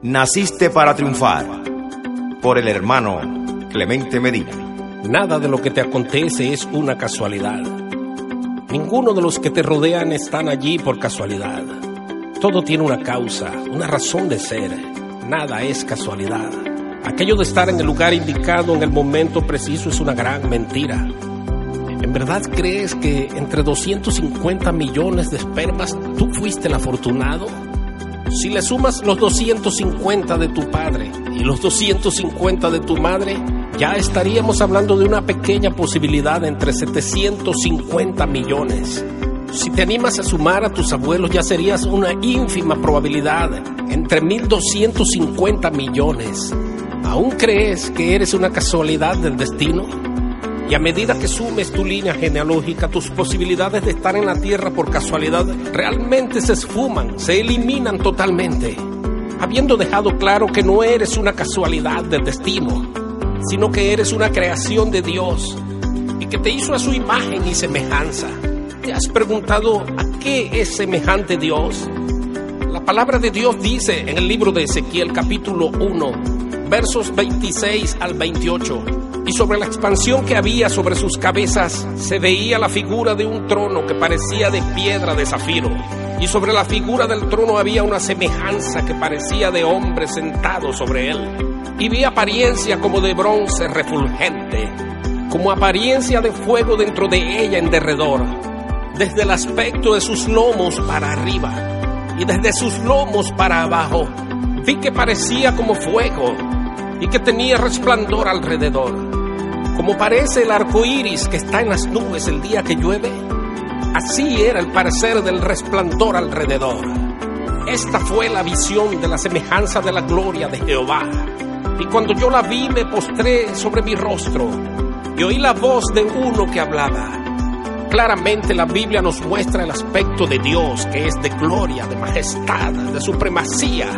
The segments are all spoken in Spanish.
Naciste para triunfar por el hermano Clemente Medina. Nada de lo que te acontece es una casualidad. Ninguno de los que te rodean están allí por casualidad. Todo tiene una causa, una razón de ser. Nada es casualidad. Aquello de estar en el lugar indicado en el momento preciso es una gran mentira. ¿En verdad crees que entre 250 millones de espermas tú fuiste el afortunado? Si le sumas los 250 de tu padre y los 250 de tu madre, ya estaríamos hablando de una pequeña posibilidad entre 750 millones. Si te animas a sumar a tus abuelos, ya serías una ínfima probabilidad entre 1250 millones. ¿Aún crees que eres una casualidad del destino? Y a medida que sumes tu línea genealógica, tus posibilidades de estar en la tierra por casualidad realmente se esfuman, se eliminan totalmente, habiendo dejado claro que no eres una casualidad del destino, sino que eres una creación de Dios y que te hizo a su imagen y semejanza. ¿Te has preguntado a qué es semejante Dios? La palabra de Dios dice en el libro de Ezequiel capítulo 1, versos 26 al 28 y sobre la expansión que había sobre sus cabezas se veía la figura de un trono que parecía de piedra de zafiro, y sobre la figura del trono había una semejanza que parecía de hombre sentado sobre él, y vi apariencia como de bronce refulgente, como apariencia de fuego dentro de ella en derredor, desde el aspecto de sus lomos para arriba, y desde sus lomos para abajo, vi que parecía como fuego, y que tenía resplandor alrededor como parece el arco iris que está en las nubes el día que llueve, así era el parecer del resplandor alrededor. Esta fue la visión de la semejanza de la gloria de Jehová. Y cuando yo la vi me postré sobre mi rostro y oí la voz de uno que hablaba. Claramente la Biblia nos muestra el aspecto de Dios que es de gloria, de majestad, de supremacía.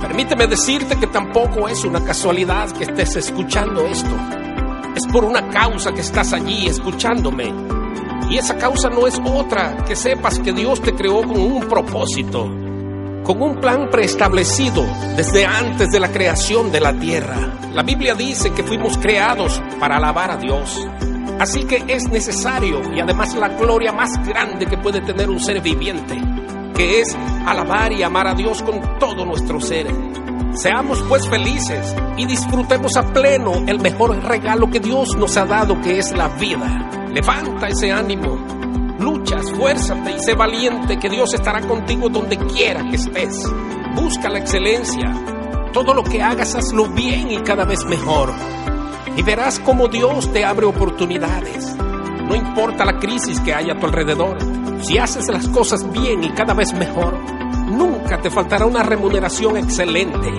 Permíteme decirte que tampoco es una casualidad que estés escuchando esto es por una causa que estás allí escuchándome. Y esa causa no es otra que sepas que Dios te creó con un propósito, con un plan preestablecido desde antes de la creación de la tierra. La Biblia dice que fuimos creados para alabar a Dios. Así que es necesario y además la gloria más grande que puede tener un ser viviente, que es alabar y amar a Dios con todo nuestro ser. Seamos pues felices y disfrutemos a pleno el mejor regalo que Dios nos ha dado, que es la vida. Levanta ese ánimo, lucha, esfuérzate y sé valiente, que Dios estará contigo donde quiera que estés. Busca la excelencia. Todo lo que hagas, hazlo bien y cada vez mejor. Y verás cómo Dios te abre oportunidades. No importa la crisis que haya a tu alrededor, si haces las cosas bien y cada vez mejor, nunca te faltará una remuneración excelente.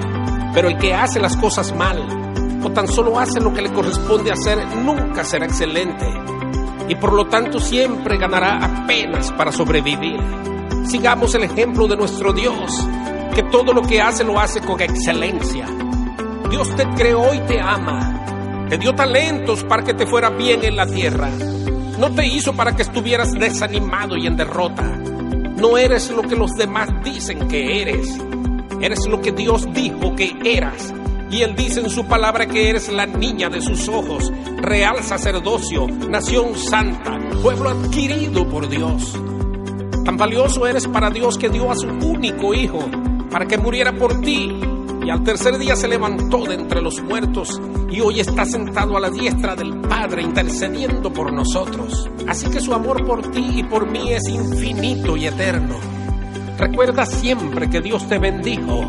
Pero el que hace las cosas mal o tan solo hace lo que le corresponde hacer nunca será excelente y por lo tanto siempre ganará apenas para sobrevivir. Sigamos el ejemplo de nuestro Dios, que todo lo que hace lo hace con excelencia. Dios te creó y te ama. Te dio talentos para que te fuera bien en la tierra. No te hizo para que estuvieras desanimado y en derrota. No eres lo que los demás dicen que eres. Eres lo que Dios dijo que eras. Y Él dice en su palabra que eres la niña de sus ojos, real sacerdocio, nación santa, pueblo adquirido por Dios. Tan valioso eres para Dios que dio a su único hijo para que muriera por ti y al tercer día se levantó de entre los muertos y hoy está sentado a la diestra del Padre intercediendo por nosotros. Así que su amor por ti y por mí es infinito y eterno. Recuerda siempre que Dios te bendijo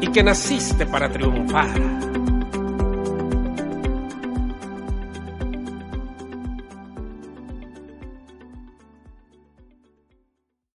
y que naciste para triunfar.